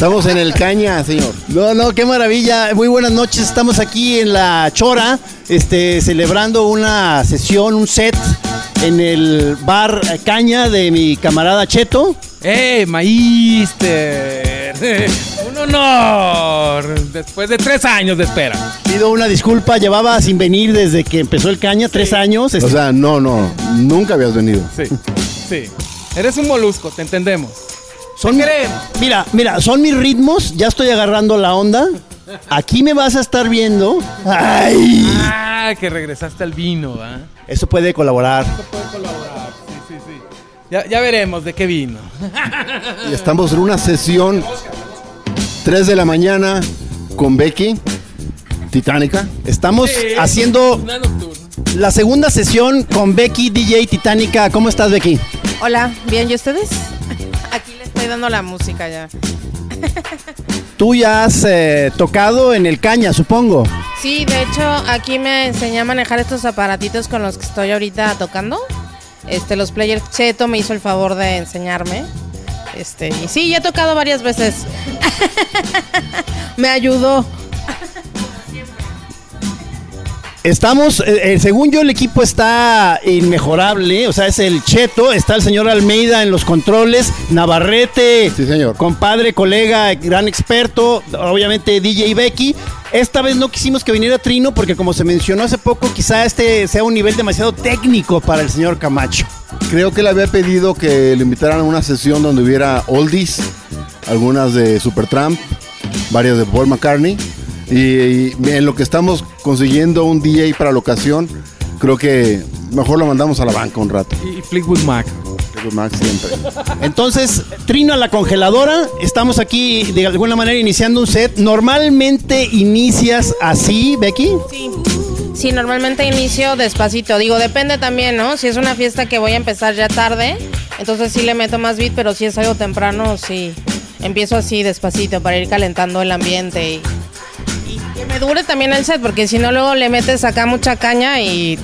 Estamos en el caña, señor. No, no, qué maravilla. Muy buenas noches. Estamos aquí en la Chora, este, celebrando una sesión, un set en el bar Caña de mi camarada Cheto. ¡Eh, Maíster! ¡Un honor! Después de tres años de espera. Pido una disculpa, llevaba sin venir desde que empezó el Caña, tres años. O este, sea, no, no, nunca habías venido. Sí, sí. Eres un molusco, te entendemos. Son, mira, mira, son mis ritmos, ya estoy agarrando la onda. Aquí me vas a estar viendo. ¡Ay! Ah, que regresaste al vino, ¿ah? Eso puede colaborar. Puede colaborar, sí, sí, sí. Ya, ya veremos de qué vino. Y estamos en una sesión 3 de la mañana con Becky, Titánica. Estamos haciendo la segunda sesión con Becky DJ Titánica. ¿Cómo estás, Becky? Hola, bien, ¿y ustedes? Aquí estoy dando la música ya. Tú ya has eh, tocado en el Caña, supongo. Sí, de hecho, aquí me enseñé a manejar estos aparatitos con los que estoy ahorita tocando. Este, los players Cheto me hizo el favor de enseñarme. Este, y sí, ya he tocado varias veces. me ayudó. Estamos, eh, eh, según yo, el equipo está inmejorable. O sea, es el Cheto, está el señor Almeida en los controles, Navarrete, Sí, señor. compadre, colega, gran experto, obviamente DJ Becky. Esta vez no quisimos que viniera Trino porque, como se mencionó hace poco, quizá este sea un nivel demasiado técnico para el señor Camacho. Creo que le había pedido que le invitaran a una sesión donde hubiera oldies, algunas de Supertramp, varias de Paul McCartney. Y, y en lo que estamos consiguiendo un DJ para la ocasión, creo que mejor lo mandamos a la banca un rato. Y Fleetwood Mac. Fleetwood Mac siempre. Entonces, Trino a la congeladora. Estamos aquí de alguna manera iniciando un set. Normalmente inicias así, Becky. Sí. Sí, normalmente inicio despacito. Digo, depende también, ¿no? Si es una fiesta que voy a empezar ya tarde, entonces sí le meto más beat, pero si es algo temprano, sí. Empiezo así despacito para ir calentando el ambiente y, y que me dure también el set, porque si no luego le metes acá mucha caña y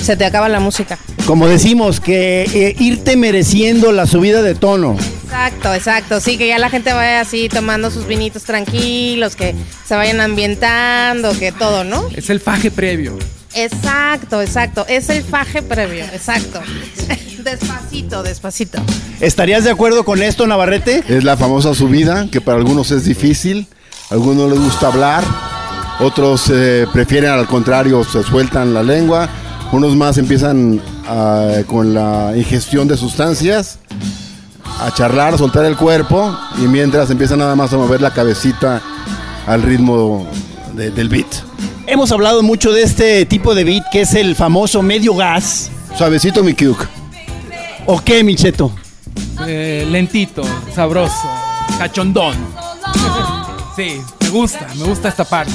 se te acaba la música. Como decimos, que eh, irte mereciendo la subida de tono. Exacto, exacto. Sí, que ya la gente vaya así tomando sus vinitos tranquilos, que se vayan ambientando, que todo, ¿no? Es el faje previo. Exacto, exacto. Es el faje previo, exacto. despacito, despacito. ¿Estarías de acuerdo con esto, Navarrete? Es la famosa subida, que para algunos es difícil, algunos les gusta hablar, otros eh, prefieren al contrario, se sueltan la lengua, unos más empiezan ah, con la ingestión de sustancias, a charlar, a soltar el cuerpo, y mientras empiezan nada más a mover la cabecita al ritmo de- del beat. Hemos hablado mucho de este tipo de beat que es el famoso medio gas. Suavecito mi Kyuk. ¿O qué, Micheto? Eh, lentito, sabroso, cachondón. Sí, me gusta, me gusta esta parte.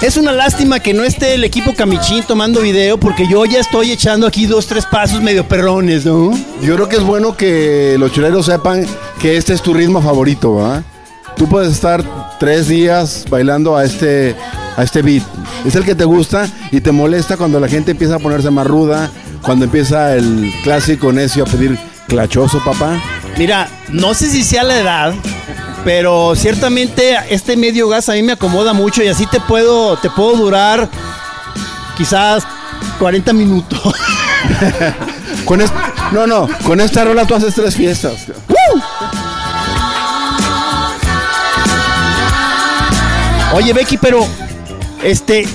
Es una lástima que no esté el equipo Camichín tomando video porque yo ya estoy echando aquí dos, tres pasos medio perrones, ¿no? Yo creo que es bueno que los chuleros sepan que este es tu ritmo favorito, ¿verdad? Tú puedes estar tres días bailando a este, a este beat. Es el que te gusta y te molesta cuando la gente empieza a ponerse más ruda, cuando empieza el clásico necio a pedir clachoso, papá. Mira, no sé si sea la edad, pero ciertamente este medio gas a mí me acomoda mucho y así te puedo, te puedo durar quizás 40 minutos. Con es- no, no, con esta rola tú haces tres fiestas. Oye, Becky, pero este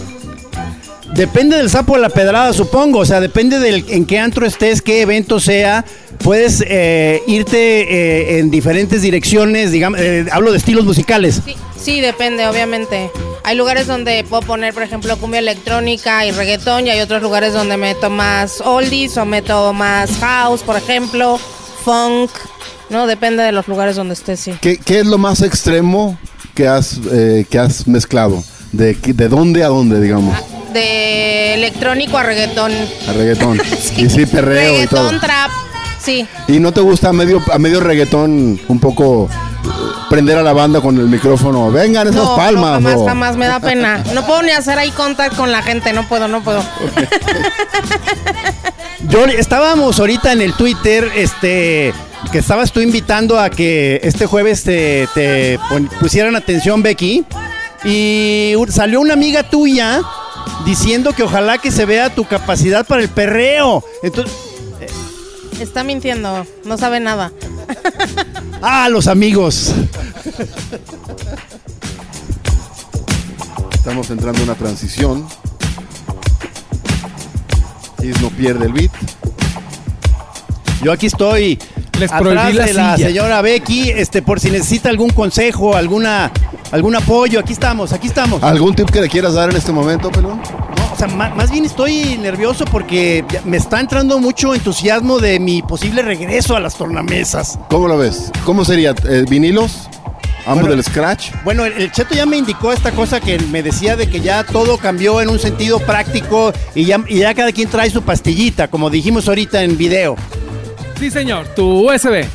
depende del sapo de la pedrada, supongo. O sea, depende del en qué antro estés, qué evento sea. Puedes eh, irte eh, en diferentes direcciones, digamos, eh, hablo de estilos musicales. Sí, sí, depende, obviamente. Hay lugares donde puedo poner, por ejemplo, cumbia electrónica y reggaetón, y hay otros lugares donde meto más oldies o meto más house, por ejemplo, funk. No, depende de los lugares donde estés, sí. ¿Qué, qué es lo más extremo que has, eh, que has mezclado? ¿De, ¿De dónde a dónde, digamos? De electrónico a reggaetón. A reggaetón. Y sí, perreo y todo. reggaetón, trap, sí. ¿Y no te gusta a medio, a medio reggaetón un poco eh, prender a la banda con el micrófono? Vengan esas No, palmas. no, jamás, jamás, me da pena. No puedo ni hacer ahí contact con la gente, no puedo, no puedo. Yo estábamos ahorita en el Twitter, este, que estabas tú invitando a que este jueves te, pusieran atención, Becky, y salió una amiga tuya diciendo que ojalá que se vea tu capacidad para el perreo. Entonces, Está mintiendo, no sabe nada. ah, los amigos. Estamos entrando en una transición. Is no pierde el beat. Yo aquí estoy Les atrás prohibí la de la silla. señora Becky, este, por si necesita algún consejo, alguna, algún apoyo. Aquí estamos, aquí estamos. ¿Algún tip que le quieras dar en este momento, pelón? No, o sea, más, bien estoy nervioso porque me está entrando mucho entusiasmo de mi posible regreso a las tornamesas. ¿Cómo lo ves? ¿Cómo sería? Eh, ¿Vinilos? ¿Ambos Bueno. del scratch? Bueno, el, el Cheto ya me indicó esta cosa que me decía de que ya todo cambió en un sentido práctico y ya, y ya cada quien trae su pastillita, como dijimos ahorita en video. Sí, señor, tu USB.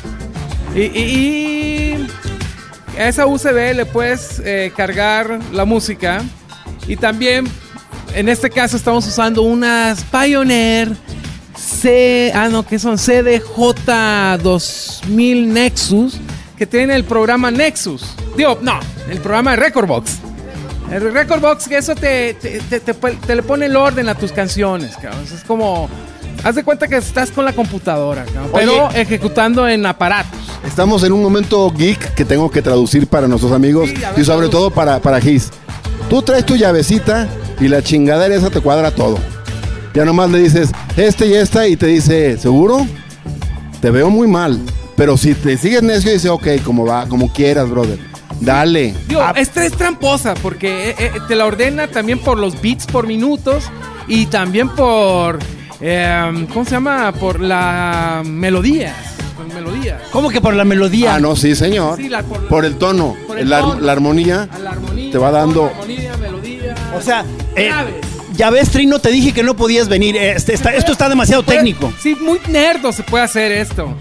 Y, a esa USB le puedes eh, cargar la música. Y también, en este caso, estamos usando unas Pioneer C. Ah, no, que son CDJ 2000 Nexus. Que tienen el programa Nexus. Digo, no, el programa Recordbox. El Recordbox, que eso te, te le pone el orden a tus canciones, cabrón. Es como. Haz de cuenta que estás con la computadora, pero ejecutando en aparatos. Estamos en un momento geek que tengo que traducir para nuestros amigos Sí, a ver, y sobre traduce. todo para, para Gis. Tú traes tu llavecita y la chingadera esa te cuadra todo. Ya nomás le dices este y esta y te dice, ¿seguro? Te veo muy mal. Pero si te sigues necio, dice, ok, como va, como quieras, brother. Dale. Digo, Ah. esta es tramposa porque eh, eh, te la ordena también por los beats por minutos y también por. Eh, ¿Cómo se llama? Por la melodías. Por melodías. ¿Cómo que por la melodía? Ah, no, sí, señor. Sí, la- por- por, el tono, por el la, tono. la armonía. A la armonía. Te va dando- Armonía, melodía. O sea, eh, ya ves, Trino, te dije que no podías venir. Este, está- esto está demasiado Puede- técnico. Sí, muy nerdo se puede hacer esto.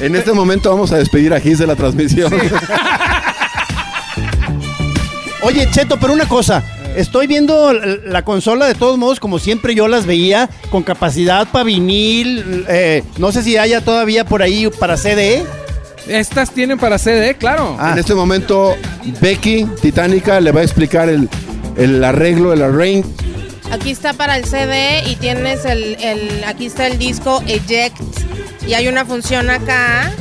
En este momento vamos a despedir a Gis de la transmisión. Oye, Cheto, pero una cosa. Estoy viendo la la consola de todos modos como siempre yo las veía, con capacidad para vinil. eh, no sé si haya todavía por ahí para CD. Estas tienen para CD, claro. Ah. En este momento, Becky, Titánica, le va a explicar el, el arreglo, el arrange. Aquí está para el CD y tienes el, el- aquí está el disco Eject y hay una función acá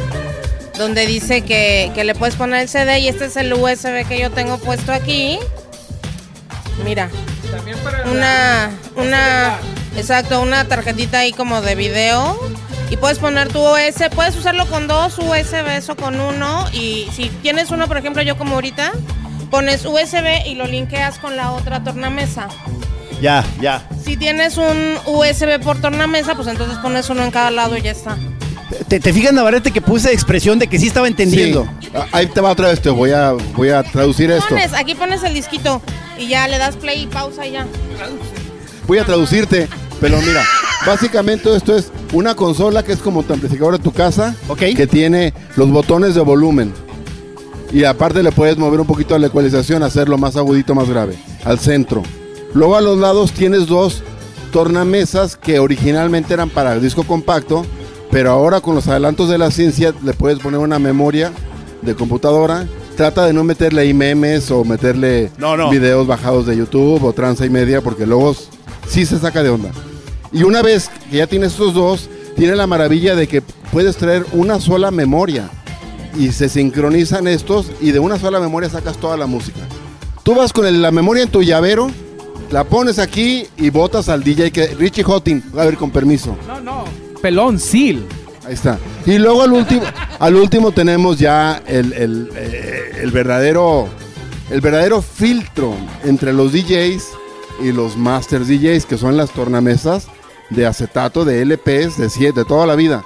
donde dice que, que le puedes poner el CD y este es el USB que yo tengo puesto aquí. Mira, También para una, una, exacto, una tarjetita ahí como de video y puedes poner tu OS, puedes usarlo con dos USBs o con uno y si tienes uno, por ejemplo, yo como ahorita, pones USB y lo linkeas con la otra tornamesa. Ya, ya. Si tienes un USB por tornamesa, pues entonces pones uno en cada lado y ya está. ¿Te, te fijas, Navarrete, que puse expresión de que sí estaba entendiendo? Sí. Ah, Ahí te va otra vez, te voy a, voy a traducir esto. Pones, aquí pones el disquito y ya le das play y pausa y ya. Voy a traducirte, pero mira, básicamente esto es una consola que es como tu amplificador de tu casa, Ok. que tiene los botones de volumen. Y aparte le puedes mover un poquito la ecualización, hacerlo más agudito, más grave, al centro. Luego a los lados tienes dos tornamesas que originalmente eran para el disco compacto, Pero ahora con los adelantos de la ciencia le puedes poner una memoria de computadora. Trata de no meterle ahí memes o meterle No, no. videos bajados de YouTube o tranza y media porque luego sí se saca de onda. Y una vez que ya tienes estos dos, tiene la maravilla de que puedes traer una sola memoria y se sincronizan estos y de una sola memoria sacas toda la música. Tú vas con el- la memoria en tu llavero, la pones aquí y botas al DJ que Richie Hottin, a ver con permiso. No, no. Pelón, Seal. Ahí está. Y luego al último, al último tenemos ya el, el, eh, el verdadero el verdadero filtro entre los DJs y los masters DJs, que son las tornamesas de acetato, de LPs, de, sie- de toda la vida.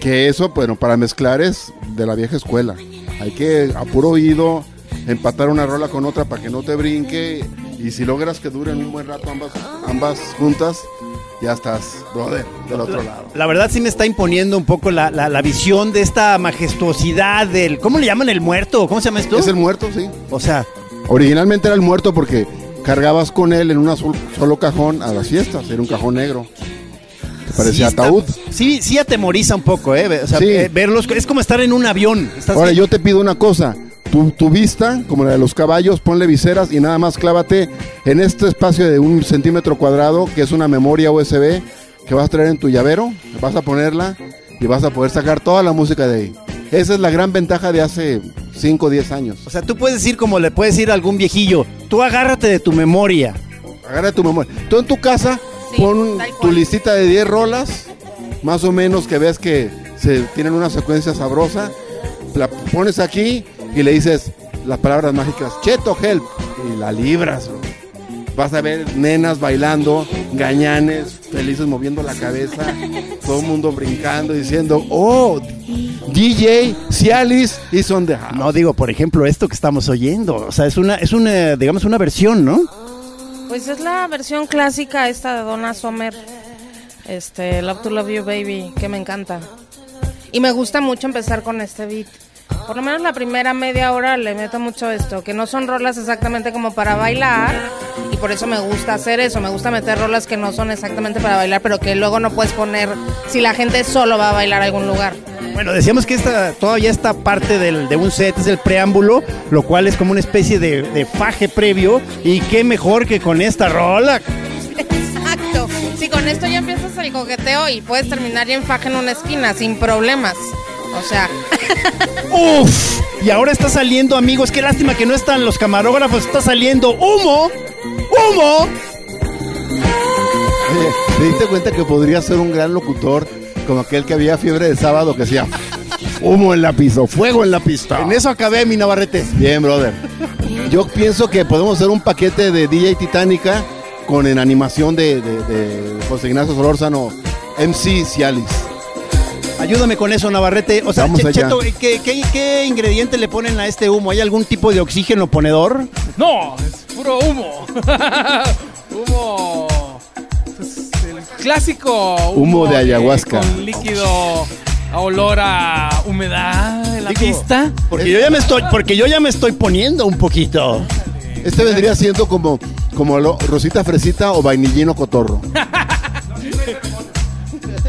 Que eso, bueno, para mezclar es de la vieja escuela. Hay que a puro oído empatar una rola con otra para que no te brinque. Y si logras que duren un buen rato ambas, ambas juntas, ya estás, brother, del otro lado. La verdad sí me está imponiendo un poco la, la- la visión de esta majestuosidad del... ¿Cómo le llaman el muerto? ¿Cómo se llama esto? Es el muerto, sí. O sea, Originalmente era el muerto porque cargabas con él en un solo cajón a las fiestas. Era un cajón negro. Parecía sí está- ataúd. sí, sí atemoriza un poco, ¿eh? O sea, Sí. eh, verlos... Es como estar en un avión. Estás- Ahora yo te pido una cosa. Tu, tu vista, como la de los caballos, ponle viseras y nada más clávate en este espacio de un centímetro cuadrado, que es una memoria USB, que vas a traer en tu llavero, vas a ponerla y vas a poder sacar toda la música de ahí. Esa es la gran ventaja de hace 5 o 10 años. O sea, tú puedes decir como le puedes decir a algún viejillo, tú agárrate de tu memoria. Agarra tu memoria. Tú en tu casa Sí, pon tu listita de 10 rolas, más o menos que veas que se tienen una secuencia sabrosa. La pones aquí y le dices las palabras mágicas, Cheto Help, y la libras. bro. Vas a ver nenas bailando, gañanes, felices moviendo la cabeza, todo el mundo brincando, diciendo, oh, DJ Cialis is on the house. No digo, por ejemplo, esto que estamos oyendo. O sea, es una, es una, digamos, una versión, ¿no? Pues es la versión clásica esta de Donna Summer. Este, Love to Love You Baby, que me encanta. Y me gusta mucho empezar con este beat. Por lo menos la primera media hora le meto mucho esto, que no son rolas exactamente como para bailar. Y por eso me gusta hacer eso, me gusta meter rolas que no son exactamente para bailar, pero que luego no puedes poner si la gente solo va a bailar a algún lugar. Bueno, decíamos que esta, todavía esta parte del, de un set es el preámbulo, lo cual es como una especie de, de faje previo. Y qué mejor que con esta rola. Exacto. Si con esto ya empiezas el coqueteo y puedes terminar ya en faja en una esquina sin problemas. O sea, ¡Uf! Y ahora está saliendo, amigos, qué lástima que no están los camarógrafos, está saliendo humo. ¡Humo! Oye, ¿te diste cuenta que podría ser un gran locutor como aquel que había fiebre de sábado que decía humo en la pista, fuego en la pista? En eso acabé, mi Navarrete. Bien, brother. Yo pienso que podemos hacer un paquete de DJ Titánica con en animación de, de, de José Ignacio Solórzano, MC Cialis. Ayúdame con eso, Navarrete. O sea, Vamos Che- allá. Cheto, ¿qué, qué, qué ingrediente le ponen a este humo? ¿Hay algún tipo de oxígeno ponedor? No, es puro humo. humo. pues, el clásico Humo de ayahuasca. Con líquido a olor a humedad en la Digo, pista. Porque yo ya me estoy, porque yo ya me estoy poniendo un poquito. Este vendría siendo como, como lo- Rosita Fresita o Vainillino Cotorro.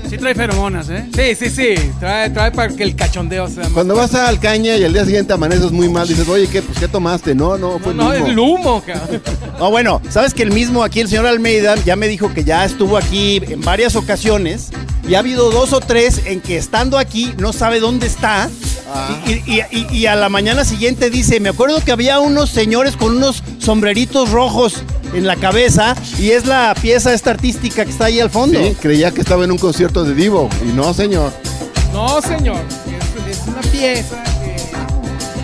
Sí trae feromonas, ¿eh? Sí, sí, sí. Trae, trae para que el cachondeo sea más. Cuando vas a Alcaña y al día siguiente amaneces muy mal, dices, oye, ¿qué, pues, ¿qué tomaste? No, no, fue No, no, el el mismo. humo, cabrón. No, bueno, sabes que el mismo aquí, el señor Almeida, ya me dijo que ya estuvo aquí en varias ocasiones y ha habido dos o tres en que estando aquí no sabe dónde está. Y, y- y- y a la mañana siguiente dice, me acuerdo que había unos señores con unos sombreritos rojos en la cabeza y es la pieza esta artística que está ahí al fondo. Sí, creía que estaba en un concierto de Divo. Y no, señor. No, señor. Es, es una pieza que.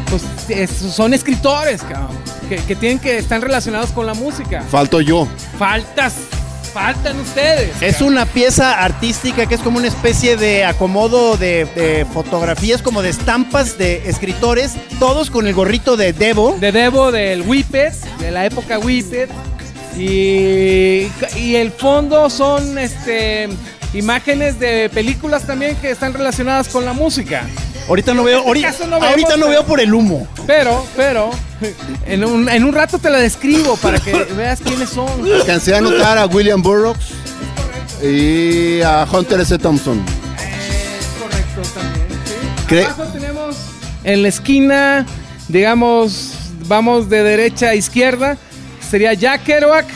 Pues es- son escritores, cabrón. Que, que tienen que están relacionados con la música. Falto yo. Faltas. Faltan ustedes. Es cabrón. una pieza artística que es como una especie de acomodo de, de fotografías, como de estampas de escritores, todos con el gorrito de Devo. de Debo del Whippet, de la época Whippet. Y, y el fondo son este imágenes de películas también que están relacionadas con la música. Ahorita no veo, este no vemos, ahorita no veo por el humo. Pero, pero, en un, en un rato te la describo para que veas quiénes son. Alcancé a anotar a William Burroughs y a Hunter S. Thompson. Exacto, también. sí. Cre- Abajo tenemos en la esquina, digamos, vamos de derecha a izquierda, sería Jack Kerouac,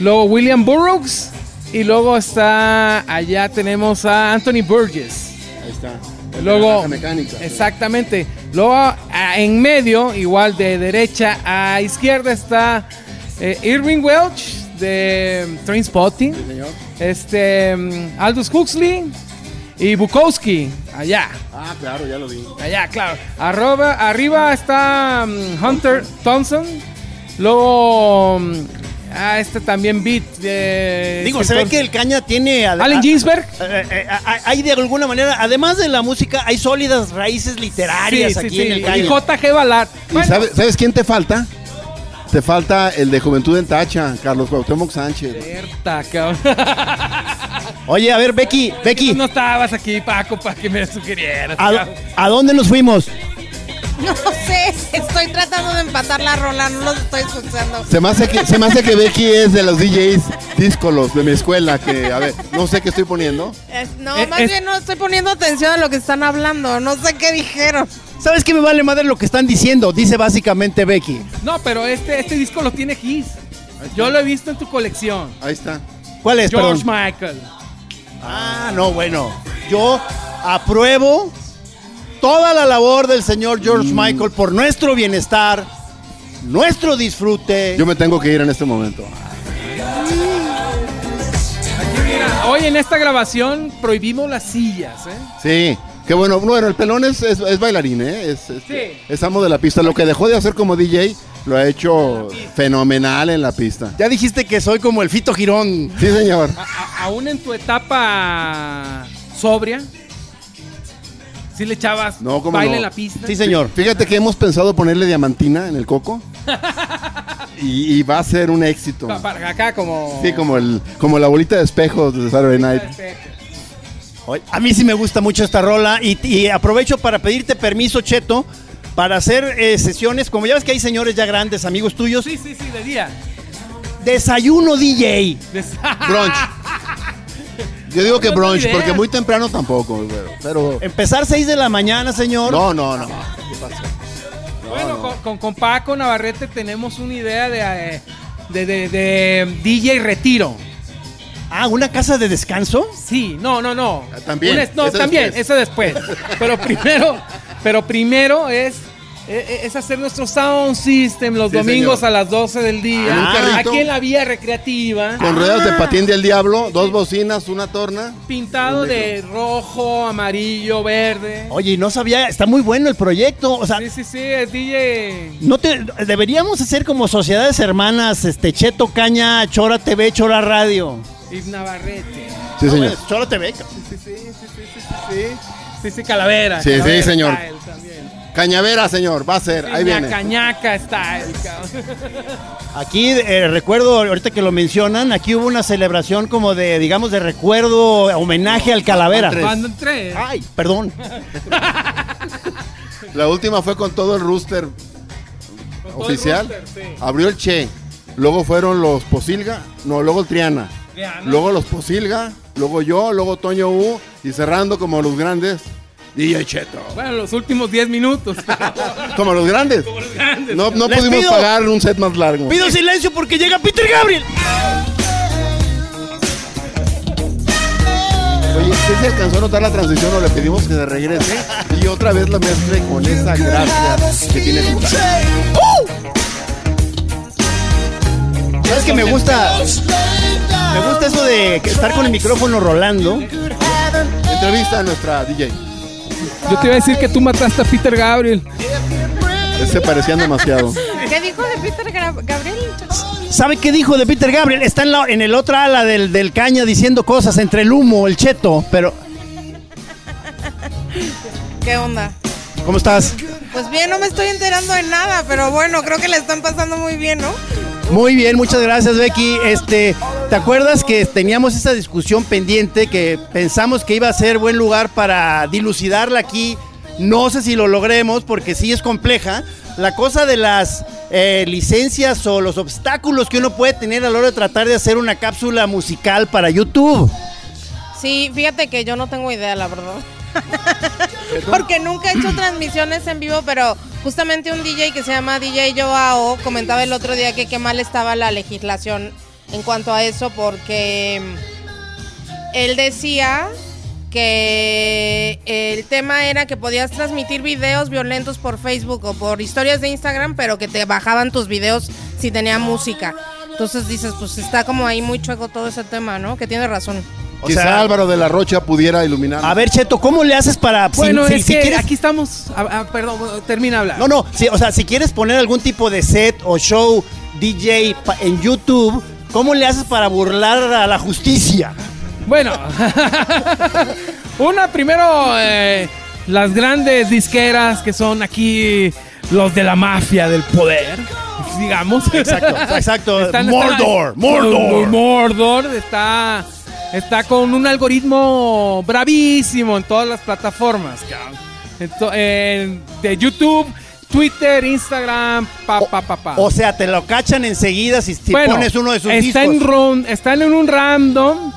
luego William Burroughs y luego está allá tenemos a Anthony Burgess. Ahí está. Luego, mecánica. exactamente. Luego en medio, igual de derecha a izquierda está eh, Irving Welch de Trainspotting. señor. Este mm, Aldous Huxley y Bukowski allá. Ah, claro, ya lo vi. Allá, claro. Arroba, arriba está mm, Hunter Thompson. Luego mm, ah, este también Beat de Digo, se ve que el caña tiene. a- Allen Ginsberg. eh, eh, a- hay de alguna manera, además de la música, hay sólidas raíces literarias Sí, aquí sí. en el Y caña. JG Balat. ¿Y Bueno, sabe- sabes quién te falta? Te falta el de Juventud en Tacha, Carlos Cuauhtémoc Sánchez. Cierta, cabrón. Oye, a ver, Becky, Becky, Tú no estabas aquí, Paco, para que me sugirieras. ¿a, a dónde nos fuimos? No sé, estoy tratando de empatar la rola, no los estoy escuchando. Se me, hace que, se me hace que Becky es de los DJs díscolos de mi escuela, que, a ver, no sé qué estoy poniendo. Es- no, Eh, más es- bien no estoy poniendo atención a lo que están hablando, no sé qué dijeron. ¿Sabes qué me vale madre lo que están diciendo? Dice básicamente Becky. No, pero este, este disco lo tiene Kiss. Yo lo he visto en tu colección. Ahí está. ¿Cuál es, George perdón? Michael. Ah, no, bueno. Yo apruebo toda la labor del señor George Michael por nuestro bienestar, nuestro disfrute. Yo me tengo que ir en este momento. Hoy en esta grabación prohibimos las sillas, ¿eh? Sí. Qué bueno. Bueno, el pelón es, es, es bailarín, ¿eh? Es, es, Sí. es amo de la pista. Lo que dejó de hacer como DJ lo ha hecho fenomenal en la pista. Ya dijiste que soy como el Fito Girón. Sí, señor. A- a- aún en tu etapa sobria, si le echabas No, ¿cómo baile no? en la pista. Sí, señor. Fíjate que hemos pensado ponerle diamantina en el coco. y, y va a ser un éxito. Pa- para acá como... Sí, como, el, como la bolita de espejos de Saturday Night. A mí sí me gusta mucho esta rola y, y aprovecho para pedirte permiso, Cheto, para hacer eh, sesiones, como ya ves que hay señores ya grandes, amigos tuyos, Sí, sí, sí, de día. desayuno DJ. De- Brunch. Yo digo que brunch, idea. porque muy temprano tampoco, güero. Pero. Empezar 6 de la mañana, señor. No, no, no. ¿Qué pasa? bueno, Con, con, con Paco Navarrete tenemos una idea de, eh, de, de- de DJ retiro. Ah, ¿una casa de descanso? Sí, no, no, no. Ah, también, no, eso también, después. eso después. Pero primero, pero primero es, es hacer nuestro sound system los Sí, domingos señor. a las 12 del día. Carrito. aquí en la vía recreativa. Con ruedas de patín del diablo, dos bocinas, una torna. Pintado de rojo, amarillo, verde. Oye, no sabía, está muy bueno el proyecto. O sea, Sí, sí, sí, es DJ. no te, deberíamos hacer como sociedades hermanas, este, Cheto Caña, Chora TV, Chora Radio. Y Navarrete. Sí, No, señor. bueno, Chora TV. Sí, sí, sí, sí, sí, sí, sí. Sí, sí, calavera. Sí, sí, calavera señor. style también. Cañavera, señor, va a ser. Ahí viene. Cañaca cabrón. Aquí eh, recuerdo, ahorita que lo mencionan, aquí hubo una celebración como de, digamos, de recuerdo, homenaje al Calavera. Tres. Cuando entré. Ay, perdón. La última fue con todo el rooster el oficial. sí. Abrió el Che. Luego fueron los Posilga. No, luego el Triana. Triana. Luego los Posilga. Luego yo. Luego Toño U. Y cerrando como los grandes. DJ Cheto. Bueno, los últimos 10 minutos. Como los grandes. Como los grandes. No, no Les pudimos pido- pagar un set más largo. Pido silencio porque llega Peter Gabriel. Oye, ¿sí se alcanzó a notar la transición o le pedimos que se regrese? Y otra vez la mezcle con esa gracia que tiene su ¿Sabes que me gusta? Me gusta eso de que estar con el micrófono rolando. Entrevista a nuestra DJ. Yo te iba a decir que tú mataste a Peter Gabriel. Se parecían demasiado. ¿Qué dijo de Peter Gra- Gabriel? ¿Sabe qué dijo de Peter Gabriel? Está en, la- en el otra ala del, del caña diciendo cosas entre el humo, el cheto, pero... ¿Qué onda? ¿Cómo estás? Pues bien, no me estoy enterando de nada, pero bueno, creo que le están pasando muy bien, ¿no? Muy bien, muchas gracias Becky. Este, ¿te acuerdas que teníamos esa discusión pendiente que pensamos que iba a ser buen lugar para dilucidarla aquí? No sé si lo logremos porque sí es compleja. La cosa de las eh, licencias o los obstáculos que uno puede tener a la hora de tratar de hacer una cápsula musical para YouTube. Sí, fíjate que yo no tengo idea, la verdad. Porque nunca he hecho transmisiones en vivo, pero justamente un DJ que se llama DJ Joao comentaba el otro día que qué mal estaba la legislación en cuanto a eso, porque él decía que el tema era que podías transmitir videos violentos por Facebook o por historias de Instagram, pero que te bajaban tus videos si tenía música. Entonces dices, pues está como ahí muy chueco todo ese tema, ¿no? Que tiene razón. O Quizá sea, Álvaro de la Rocha pudiera iluminar. A ver, Cheto, ¿cómo le haces para... Bueno, si- es si que quieres- aquí estamos. ah, ah, perdón, termina de hablar. No, no, o sea, si quieres poner algún tipo de set o show DJ pa- en YouTube, ¿cómo le haces para burlar a la justicia? Bueno, una primero eh, las grandes disqueras que son aquí los de la mafia del poder, digamos. Exacto, exacto. Están- Mordor, están- Mordor. Mordor está está con un algoritmo bravísimo en todas las plataformas, de YouTube, Twitter, Instagram, pa pa pa pa. O sea, te lo cachan enseguida si, si Bueno, pones uno de sus está discos. En ron- están en un random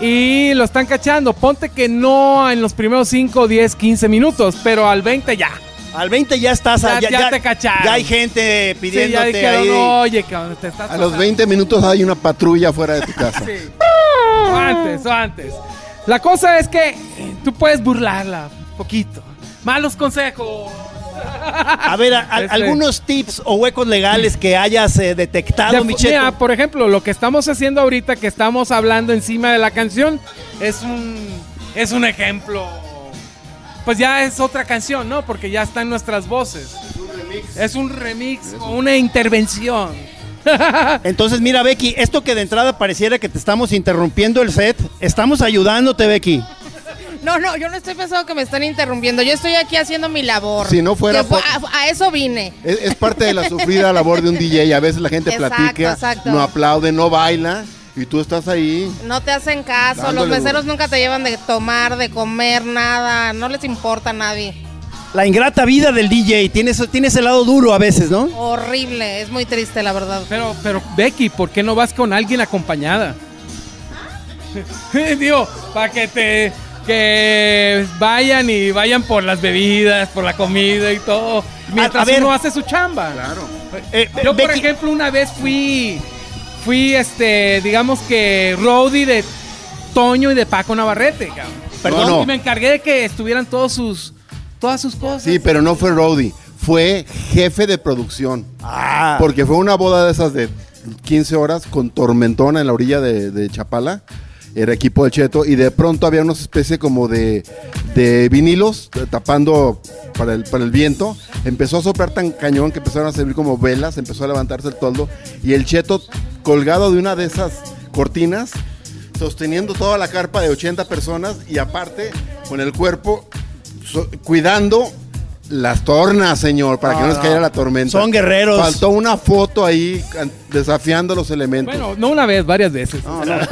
y lo están cachando. Ponte que no en los primeros 5, 10, 15 minutos, pero al 20 ya. Al 20 ya estás... Ya- ya te cacharon. Ya hay gente Sí, ya pidiéndote dijeron, ahí. oye, cabrón, te estás A los pasando". 20 minutos hay una patrulla fuera de tu casa. Sí. O antes, o antes. La cosa es que eh, tú puedes burlarla un poquito. Malos consejos. A ver, a- a- Este- algunos tips o huecos legales que hayas eh, detectado, De- mi Cheto. mira, por ejemplo, lo que estamos haciendo ahorita, que estamos hablando encima de la canción, es un, es un ejemplo. Pues ya es otra canción, ¿no? Porque ya están nuestras voces. Es un remix o una intervención. Entonces, mira, Becky, esto que de entrada pareciera que te estamos interrumpiendo el set, estamos ayudándote, Becky. No, no, yo no estoy pensando que me están interrumpiendo. Yo estoy aquí haciendo mi labor. Si no fuera por- a, a eso vine. Es, es parte de la sufrida labor de un DJ. A veces la gente Exacto, platica, exacto. no aplaude, no baila. Y tú estás ahí. No te hacen caso. Dándole Los meseros nunca te llevan de tomar, de comer, nada. No les importa a nadie. La ingrata vida del DJ, tienes, tienes el lado duro a veces, ¿no? Horrible. Es muy triste, la verdad. Pero, pero, Becky, ¿por qué no vas con alguien acompañada? Digo, para que te. Que vayan y vayan por las bebidas, por la comida y todo. Mientras a ver. uno hace su chamba. Claro. Eh, Yo, por ejemplo, una vez fui. Fui, este, digamos que roadie de Toño y de Paco Navarrete, cabrón. Perdón. No, no. Y me encargué de que estuvieran todos sus. Todas sus cosas. Sí, pero no fue Rowdy. Fue jefe de producción. Ah, Porque fue una boda de esas de 15 horas con tormentona en la orilla de, de Chapala. Era equipo del Cheto. Y de pronto había una especie como de, de vinilos tapando para el, para el viento. Empezó a soplar tan cañón que empezaron a servir como velas. Empezó a levantarse el toldo. Y el Cheto colgado de una de esas cortinas. Sosteniendo toda la carpa de 80 personas. Y aparte con el cuerpo so- cuidando las tornas, señor, para que no les no. cayera la tormenta. Son guerreros. Faltó una foto ahí desafiando los elementos. Bueno, no una vez, varias veces. No, no.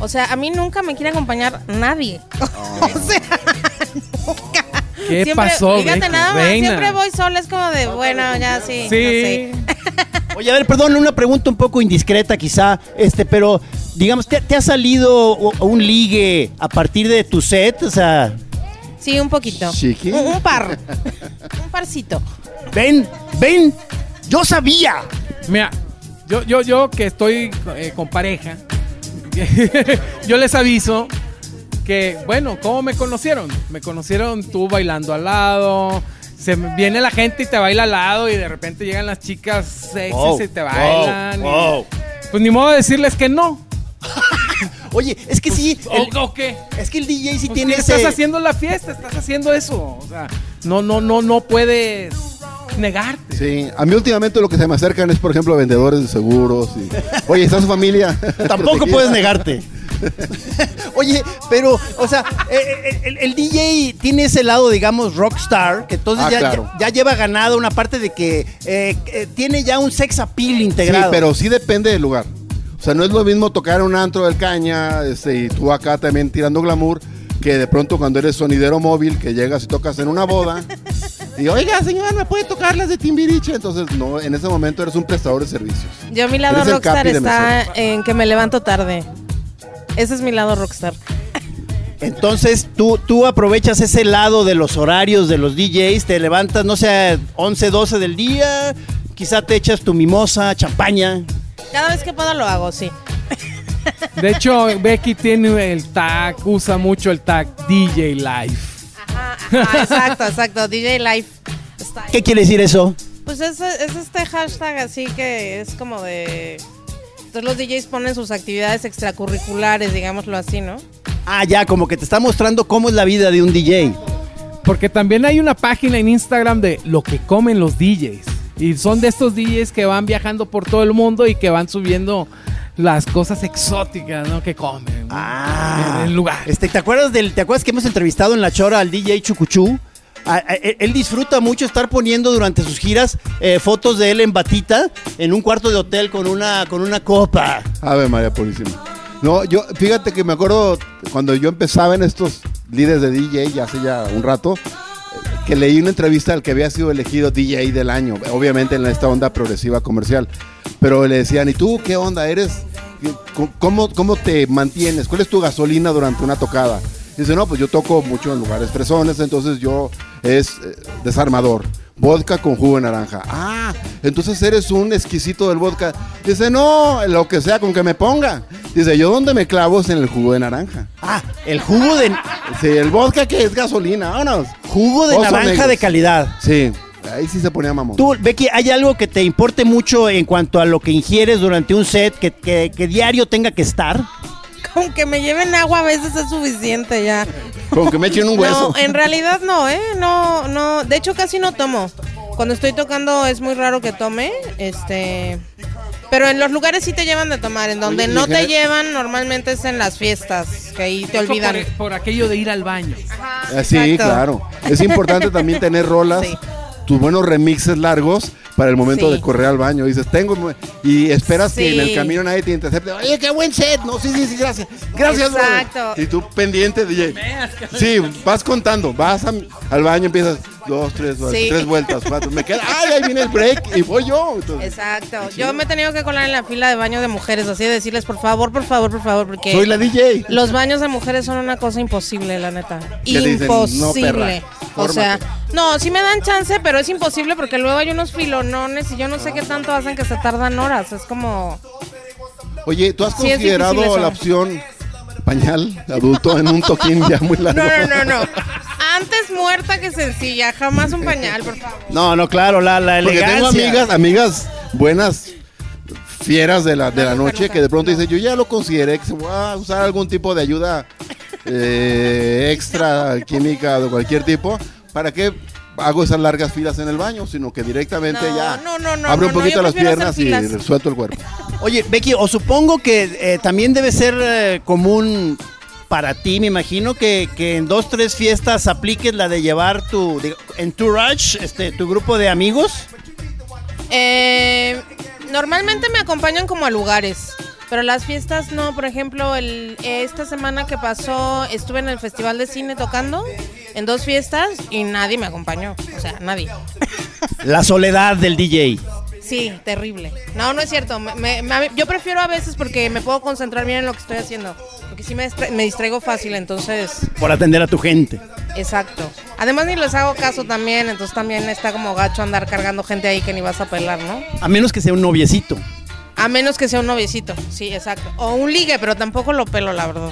O sea, a mí nunca me quiere acompañar nadie. o sea, nunca. ¿Qué Siempre- pasó, Fíjate nada más, Reina. siempre voy sola, es como de, bueno, ya sí. Sí. no sé. Oye, a ver, perdón, una pregunta un poco indiscreta quizá, este, pero digamos, ¿te, te ha salido un ligue a partir de tu set? O sea, Sí, un poquito. Chiqui. Un, un par. un parcito. ven, ven, yo sabía. Mira, yo, yo, yo que estoy eh, con pareja, yo les aviso que, bueno, ¿cómo me conocieron? Me conocieron tú bailando al lado. Se viene la gente y te baila al lado y de repente llegan las chicas sexys Wow, y te wow, bailan. y- wow. pues ni modo de decirles que no. Oye, es que sí, el- ¿O, qué? es que el DJ sí Pues, tiene ¿qué ese... Estás haciendo la fiesta, estás haciendo eso. O sea, no, no, no, no puedes negarte. Sí, a mí últimamente lo que se me acercan es, por ejemplo, vendedores de seguros. Y, Oye, ¿está su familia? Tampoco Protegida. puedes negarte. Oye, pero, o sea, eh, el, el DJ tiene ese lado, digamos, rockstar, que entonces Ah, ya, claro. ya, ya lleva ganado una parte de que eh, eh, tiene ya un sex appeal Sí, integrado. pero sí depende del lugar. O sea, no es lo mismo tocar en un antro del caña este, y tú acá también tirando glamour que de pronto cuando eres sonidero móvil que llegas y tocas en una boda y oiga señor me puede tocar las de Timbiriche entonces no en ese momento eres un prestador de servicios Yo mi lado Eres rockstar está en que me levanto tarde. Ese es mi lado rockstar. Entonces tú, tú aprovechas ese lado de los horarios de los DJs, te levantas, no sé, 11, 12 del día, quizá te echas tu mimosa, champaña. Cada vez que puedo lo hago, sí. De hecho, Becky tiene el tag, usa mucho el tag DJ Live. Exacto, exacto. DJ Life. Style. ¿Qué quiere decir eso? Pues es, es este hashtag así que es como de... Entonces los DJs ponen sus actividades extracurriculares, digámoslo así, ¿no? Ah, ya, como que te está mostrando cómo es la vida de un DJ. Porque también hay una página en Instagram de lo que comen los DJs. Y son de estos DJs que van viajando por todo el mundo y que van subiendo las cosas exóticas, ¿no? Que comen. Ah, En el lugar. Este, ¿te acuerdas del, te acuerdas que hemos entrevistado en la chora al DJ Chucuchú? A- a- él disfruta mucho estar poniendo durante sus giras eh, fotos de él en batita en un cuarto de hotel con una con una copa. Ave María Purísima. No, yo, fíjate que me acuerdo cuando yo empezaba en estos líderes de DJ, ya hace ya un rato, que leí una entrevista al que había sido elegido DJ del año, obviamente en esta onda progresiva comercial. Pero le decían, ¿y tú qué onda eres? ¿Cómo, cómo te mantienes? ¿Cuál es tu gasolina durante una tocada? Dice, no, pues yo toco mucho en lugares fresones, entonces yo es eh, desarmador. Vodka con jugo de naranja. Ah, entonces eres un exquisito del vodka. Dice, no, lo que sea con que me ponga. Dice, yo donde me clavo es en el jugo de naranja. Ah, el jugo de Sí, el vodka que es gasolina, vámonos. jugo de Oso naranja negros. de calidad. Sí, ahí sí se ponía mamón. Tú, Becky, ¿hay algo que te importe mucho en cuanto a lo que ingieres durante un set que, que- que diario tenga que estar? Con que me lleven agua a veces es suficiente ya. Con que me echen un hueso. No, en realidad no, ¿eh? No, no. De hecho, casi no tomo. Cuando estoy tocando es muy raro que tome. Este. Pero en los lugares sí te llevan de tomar. En donde Oye, no te llevan, normalmente es en las fiestas. Que ahí te Eso olvidan. Por, por aquello de ir al baño. Ah, sí, Exacto. claro. Es importante también tener rolas, Sí. Tus buenos remixes largos para el momento Sí. de correr al baño. Dices, tengo. Y esperas que en el Sí. camino nadie te intercepte. Oye, qué buen set. No, sí, sí, sí, gracias. Gracias, brother". Exacto. Y tú pendiente, DJ. Sí, vas contando. Vas a- al baño, empiezas dos, tres, Sí. tres vueltas, cuatro. Me queda, ay, ahí viene el break y voy yo. Entonces, Exacto. Yo me he tenido que colar en la fila de baño de mujeres, así de decirles, por favor, por favor, por favor, porque soy la DJ. los baños de mujeres son una cosa imposible, la neta. Imposible. perra, o sea, no, sí me dan chance, pero es imposible porque luego hay unos filonones y yo no sé qué tanto hacen que se tardan horas. Es como. Oye, ¿tú has Sí, considerado la opción pañal adulto en un toquín ya muy largo? No, no, no, no. Antes muerta que sencilla, jamás un pañal, por favor. No, no, claro, la, la Porque elegancia. tengo amigas, amigas buenas, fieras de la, de la No, noche, nunca. que de pronto dicen, yo ya lo consideré, que se voy a usar algún tipo de ayuda eh, extra, química de cualquier tipo, ¿para qué hago esas largas filas en el baño? Sino que directamente No, ya no, no, no, abro no, un poquito las piernas y suelto el cuerpo. Oye, Becky, o supongo que eh, también debe ser eh, común para ti, me imagino, que, que en dos, tres fiestas apliques la de llevar tu, digo, entourage, este, tu grupo de amigos. Eh, normalmente me acompañan como a lugares. Pero las fiestas no, por ejemplo, el, esta semana que pasó estuve en el Festival de Cine tocando en dos fiestas y nadie me acompañó, o sea, nadie. La soledad del DJ. Sí, terrible. No, no es cierto. Me- me- me- yo prefiero a veces porque me puedo concentrar bien en lo que estoy haciendo. Porque sí me, distra- me distraigo fácil, entonces, Por atender a tu gente. exacto. Además ni les hago caso también, entonces también está como gacho andar cargando gente ahí que ni vas a pelar, ¿no? A menos que sea un noviecito. A menos que sea un noviecito, sí, exacto. O un ligue, pero tampoco lo pelo, la verdad.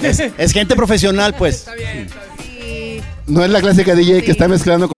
Es, es gente profesional, pues. Sí. No es la clásica DJ que está mezclando con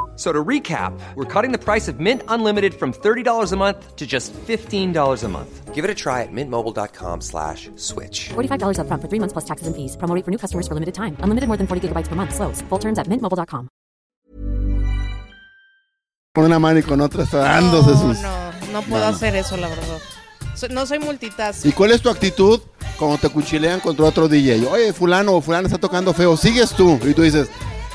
So to recap, we're cutting the price of Mint Unlimited from $30 a month to just $15 a month. Give it a try at mintmobile.com slash switch. $45 upfront for three months plus taxes and fees. Promo rate for new customers for limited time. Unlimited more than 40 gigabytes per month. Slows. Full terms at mintmobile.com. con una mano y con otra, está dándose No, sus... no, no puedo No, hacer eso, la verdad. So- no soy multitask. ¿Y cuál es tu actitud cuando te cuchilean contra otro DJ? Oye, fulano o fulano está tocando feo, sigues tú. Y tú dices,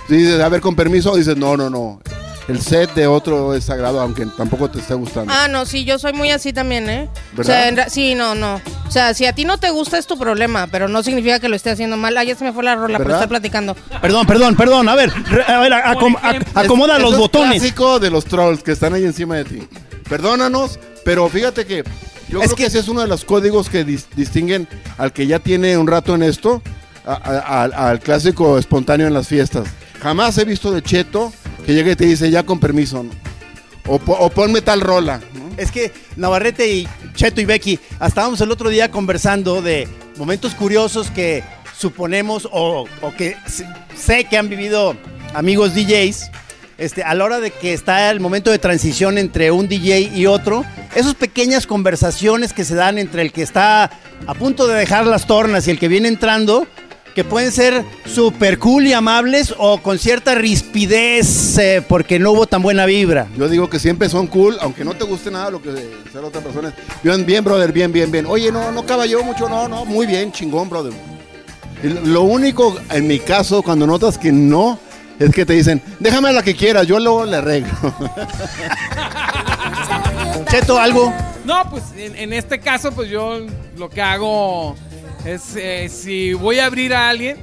dices, a ver, con permiso, dices, no, no, no. El set de otro es sagrado, aunque tampoco te esté gustando. Ah, no, sí, yo soy muy así también, ¿eh? O ¿Verdad? sea, en ra- sí, no, no. O sea, si a ti no te gusta es tu problema, pero no significa que lo esté haciendo mal. Ah, ya se me fue la rola, pero ¿Verdad? estoy platicando. Perdón, perdón, perdón. A ver, re- a ver, acom- ac- Es- acomoda los es botones. clásico de los trolls que están ahí encima de ti. Perdónanos, pero fíjate que yo Es creo que, que- ese es uno de los códigos que dis- distinguen al que ya tiene un rato en esto, a- al clásico espontáneo en las fiestas. Jamás he visto de Cheto que llegue y te dice ya con permiso, o, po- o ponme tal rola. Es que Navarrete y Cheto y Becky, estábamos el otro día conversando de momentos curiosos que suponemos o, que sé que han vivido amigos DJs. Este, a la hora de que está el momento de transición entre un DJ y otro, esas pequeñas conversaciones que se dan entre el que está a punto de dejar las tornas y el que viene entrando, que pueden ser súper cool y amables o con cierta rispidez eh, porque no hubo tan buena vibra. Yo digo que siempre son cool, aunque no te guste nada lo que sea la otra persona. Bien, bien, brother, bien, bien, bien. Oye, no, no caballó mucho, no, no, muy bien, chingón, brother. Lo único, en mi caso, cuando notas que no, es que te dicen, déjame la que quieras, yo luego le arreglo. Cheto, algo. No, pues en, en este caso, pues yo lo que hago es, eh, si voy a abrir a alguien,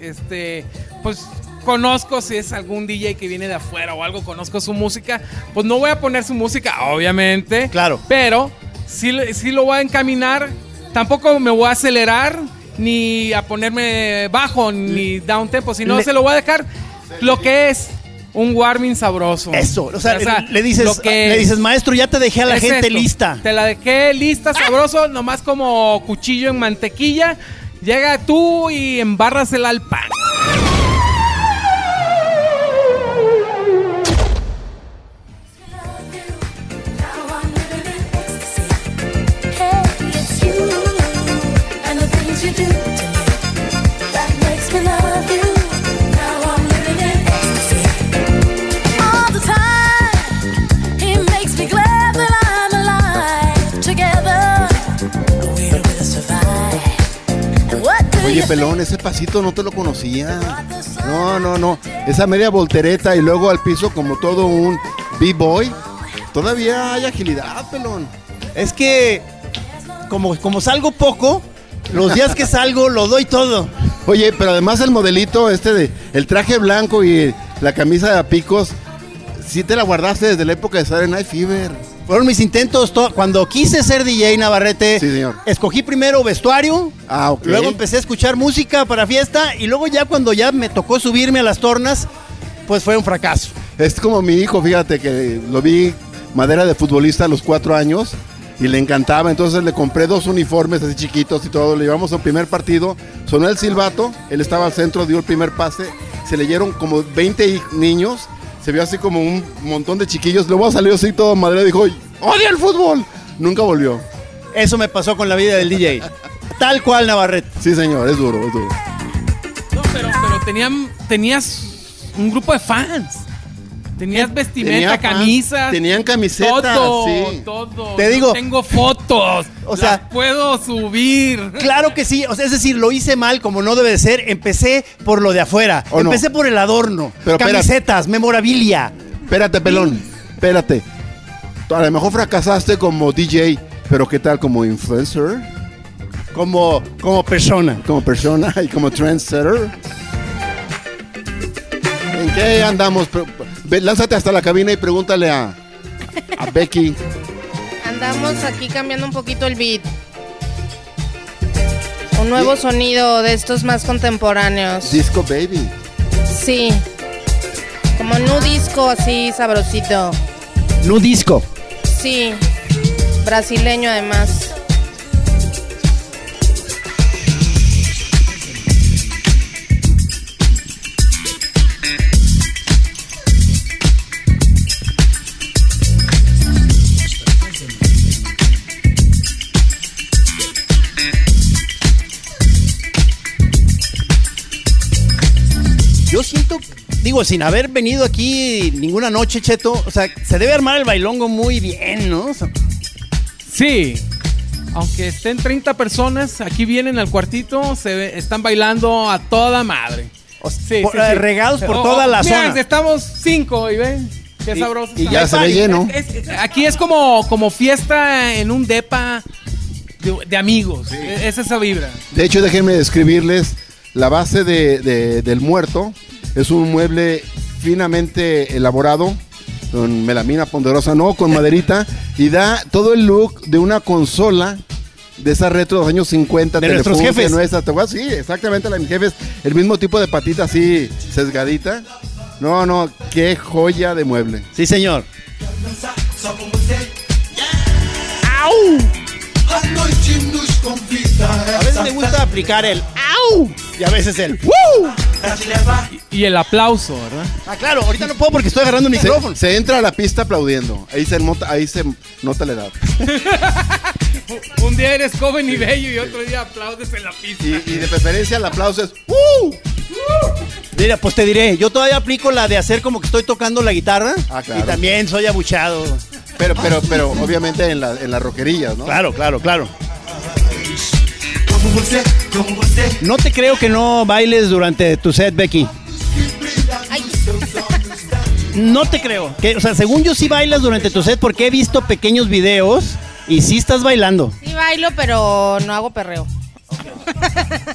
este, pues conozco si es algún DJ que viene de afuera o algo, conozco su música, pues no voy a poner su música, obviamente. Claro. Pero sí, sí lo voy a encaminar, tampoco me voy a acelerar, ni a ponerme bajo, ni down tempo, sino Le- se lo voy a dejar lo que es. Un warming sabroso. Eso, o sea, le dices, lo que le dices, maestro, ya te dejé a la es gente esto. lista. Te la dejé lista, sabroso, nomás como cuchillo en mantequilla. Llega tú y embárrasela al pan. Oye, pelón, ese pasito no te lo conocía. No, no, no. Esa media voltereta y luego al piso como todo un B-boy. Todavía hay agilidad, pelón. Es que, como, como salgo poco, los días que salgo lo doy todo. Oye, pero además el modelito este de el traje blanco y la camisa de picos, sí te la guardaste desde la época de Saturday Night Fever. Fueron mis intentos. to- Cuando quise ser DJ Navarrete, Sí, señor. escogí primero vestuario. Ah. Luego empecé a escuchar música para fiesta. Y luego, ya cuando ya me tocó subirme a las tornas, pues fue un fracaso. Es como mi hijo, fíjate que lo vi madera de futbolista a los cuatro años y le encantaba. Entonces le compré dos uniformes así chiquitos y todo. Le llevamos al primer partido. Sonó el silbato, él estaba al centro, dio el primer pase. Se leyeron como 20 hi- niños. Se vio así como un montón de chiquillos. Luego salió así todo madera y dijo, odia el fútbol. Nunca volvió. Eso me pasó con la vida del DJ. Tal cual, Navarrete. Sí, señor, es duro, es duro. No, pero, pero tenían, tenías un grupo de fans. Tenías vestimenta, Tenía fans, camisas. tenían camisetas, Todo, sí. todo. Te Yo digo- Tengo fotos. O sea- las puedo subir. Claro que sí, o sea, es decir, lo hice mal como no debe de ser. Empecé por lo de afuera, ¿O no? empecé por el adorno, Pero espérate. camisetas, memorabilia. Espérate, pelón. Espérate. A lo mejor fracasaste como DJ, pero ¿qué tal como influencer? Como, como persona. Como persona y como trendsetter. ¿En qué andamos? Ve, Lánzate hasta la cabina y pregúntale a, a Becky. Andamos aquí cambiando un poquito el beat. Un nuevo sonido de estos más contemporáneos. Disco Baby. Sí. Como nu disco así sabrosito. Nu disco. Sí. Brasileño además. Yo siento, digo, sin haber venido aquí ninguna noche, Cheto, o sea, se debe armar el bailongo muy bien, ¿no? O sea, Sí. Aunque estén 30 personas, aquí vienen al cuartito, se están bailando a toda madre. o sea, Sí, por- sí, eh, sí. regados por Oh, toda oh, la mira, zona. Estamos cinco y ven. Qué Y- sabroso. y está. ya se ve lleno. Es- es- aquí es como, como fiesta en un depa de, de amigos. Es esa vibra. De hecho, déjenme describirles la base de- de- del muerto. Es un mueble finamente elaborado con melamina ponderosa, no, con maderita y da todo el look de una consola de esa retro de los años 50. De nuestros jefes. nuestra, ¿te acuerdas? Sí, exactamente la de mis jefes. El mismo tipo de patita así sesgadita. No, no, qué joya de mueble. Sí, señor. A veces me gusta aplicar el Y a veces el ¡woo! Y el aplauso, ¿verdad? Ah, claro, ahorita no puedo porque estoy agarrando un micrófono. se entra a la pista aplaudiendo. Ahí se nota, ahí se nota la edad. Un día eres joven y bello y otro día aplaudes en la pista. Y, y de preferencia el aplauso es ¡Uh! Mira, pues te diré, yo todavía aplico la de hacer como que estoy tocando la guitarra. Ah, claro. Y también soy abuchado. Pero, pero, pero obviamente en, la, en las roquerillas, ¿no? Claro, claro, claro. No te creo que no bailes durante tu set, Becky. Ay, No te creo. Que, o sea, según yo sí bailas durante tu set porque he visto pequeños videos y sí estás bailando. sí bailo, pero no hago perreo.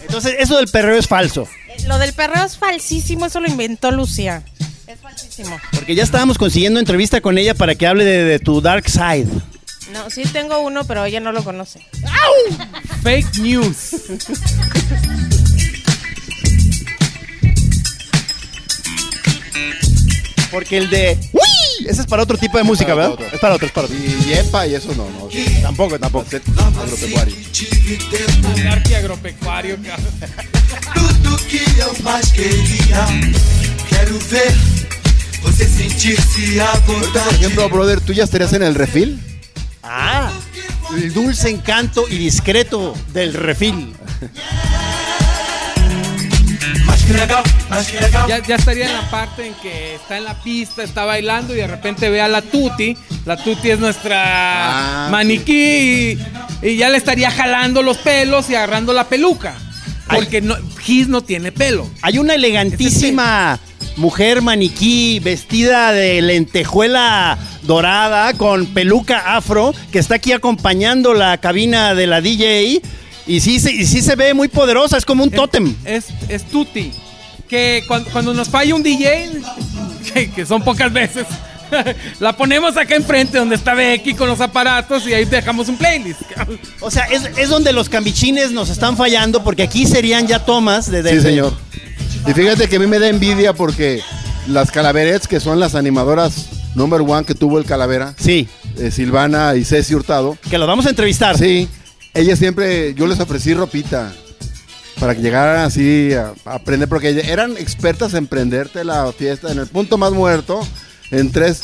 Entonces, eso del perreo es falso. Lo del perreo es falsísimo, eso lo inventó Lucía. Es falsísimo. Porque ya estábamos consiguiendo entrevista con ella para que hable de, de tu dark side. No, sí tengo uno, pero ella no lo conoce. Fake news. Porque el de ¡Uy! Ese es para otro tipo de música, ¿verdad? otro. Es para otro, es para otro. Y yepa y eso no, no. Tampoco, tampoco. Agropecuario. Anarquía agropecuario, cabrón. Tudo que eu mais queria. Quero ver você sentir-se à Por vontade. ejemplo, brother, ¿tú ya estarías en el refil? Ah, el dulce encanto y discreto del refil. Ya, ya estaría en la parte en que está en la pista, está bailando y de repente ve a la Tuti. La Tuti es nuestra Ah, maniquí y, y ya le estaría jalando los pelos y agarrando la peluca. Porque no, Gis no tiene pelo. Hay una elegantísima mujer maniquí vestida de lentejuela dorada con peluca afro que está aquí acompañando la cabina de la DJ y sí, se- y sí se ve muy poderosa, es como un tótem. Es, es Tuti. Que cuando, cuando nos falla un DJ, que, que son pocas veces, la ponemos acá enfrente donde está Becky con los aparatos y ahí dejamos un playlist. O sea, es, es donde los cambichines nos están fallando porque aquí serían ya tomas de... de- Sí, señor. Y fíjate que a mí me da envidia porque las calaverets, que son las animadoras number one que tuvo el Calavera, Sí, eh, Silvana y Ceci Hurtado, que los vamos a entrevistar. sí, ellas siempre, yo les ofrecí ropita para que llegaran así a, a aprender, porque ellas eran expertas en prenderte la fiesta en el punto más muerto. En tres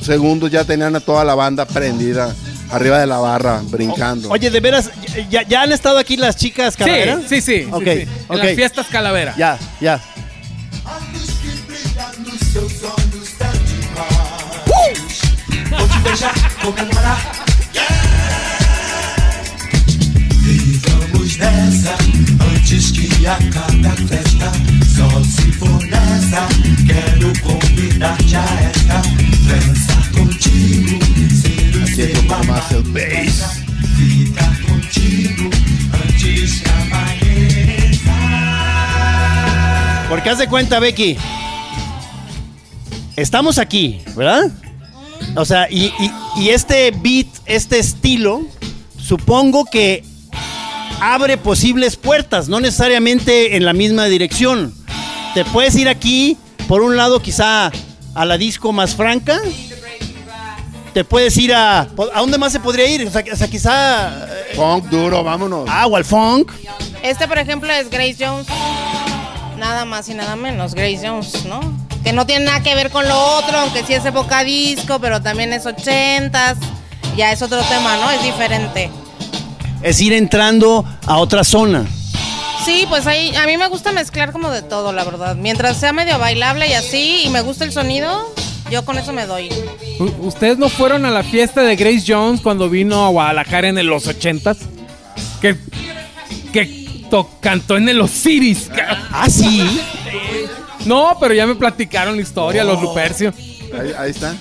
segundos ya tenían a toda la banda prendida arriba de la barra, brincando. Oye, de veras, ¿ya, ya han estado aquí las chicas calavera? Sí, sí, sí. sí, Ok, sí. En ok. las fiestas calavera. Ya, ya. Antes que acabe a festa. Nessa, quero convidar-te a esta. Dançar contigo, ser o seu amado. bass. Ficar contigo, antes que amanheça. Porque haz de cuenta, Becky. Estamos aquí, ¿verdad? O sea, y, y- y este beat, este estilo, supongo que abre posibles puertas, no necesariamente en la misma dirección. Te puedes ir aquí, por un lado, quizá a la disco más franca. Te puedes ir a. ¿A dónde más se podría ir? O sea, o sea, quizá. eh, Funk duro, vámonos. Ah, o al funk. Este, por ejemplo, es Grace Jones. Nada más y nada menos, Grace Jones, ¿no? Que no tiene nada que ver con lo otro, aunque sí es época disco, pero también es ochentas. Ya es otro tema, ¿no? Es diferente. Es ir entrando a otra zona. Sí, pues ahí, a mí me gusta mezclar como de todo, la verdad. Mientras sea medio bailable y así, y me gusta el sonido, yo con eso me doy. U- ¿Ustedes no fueron a la fiesta de Grace Jones cuando vino a Guadalajara en los ochentas? Que, que to- cantó en el Osiris. Ah, sí. No, pero ya me platicaron la historia, los Lupercio. Ahí, ahí está.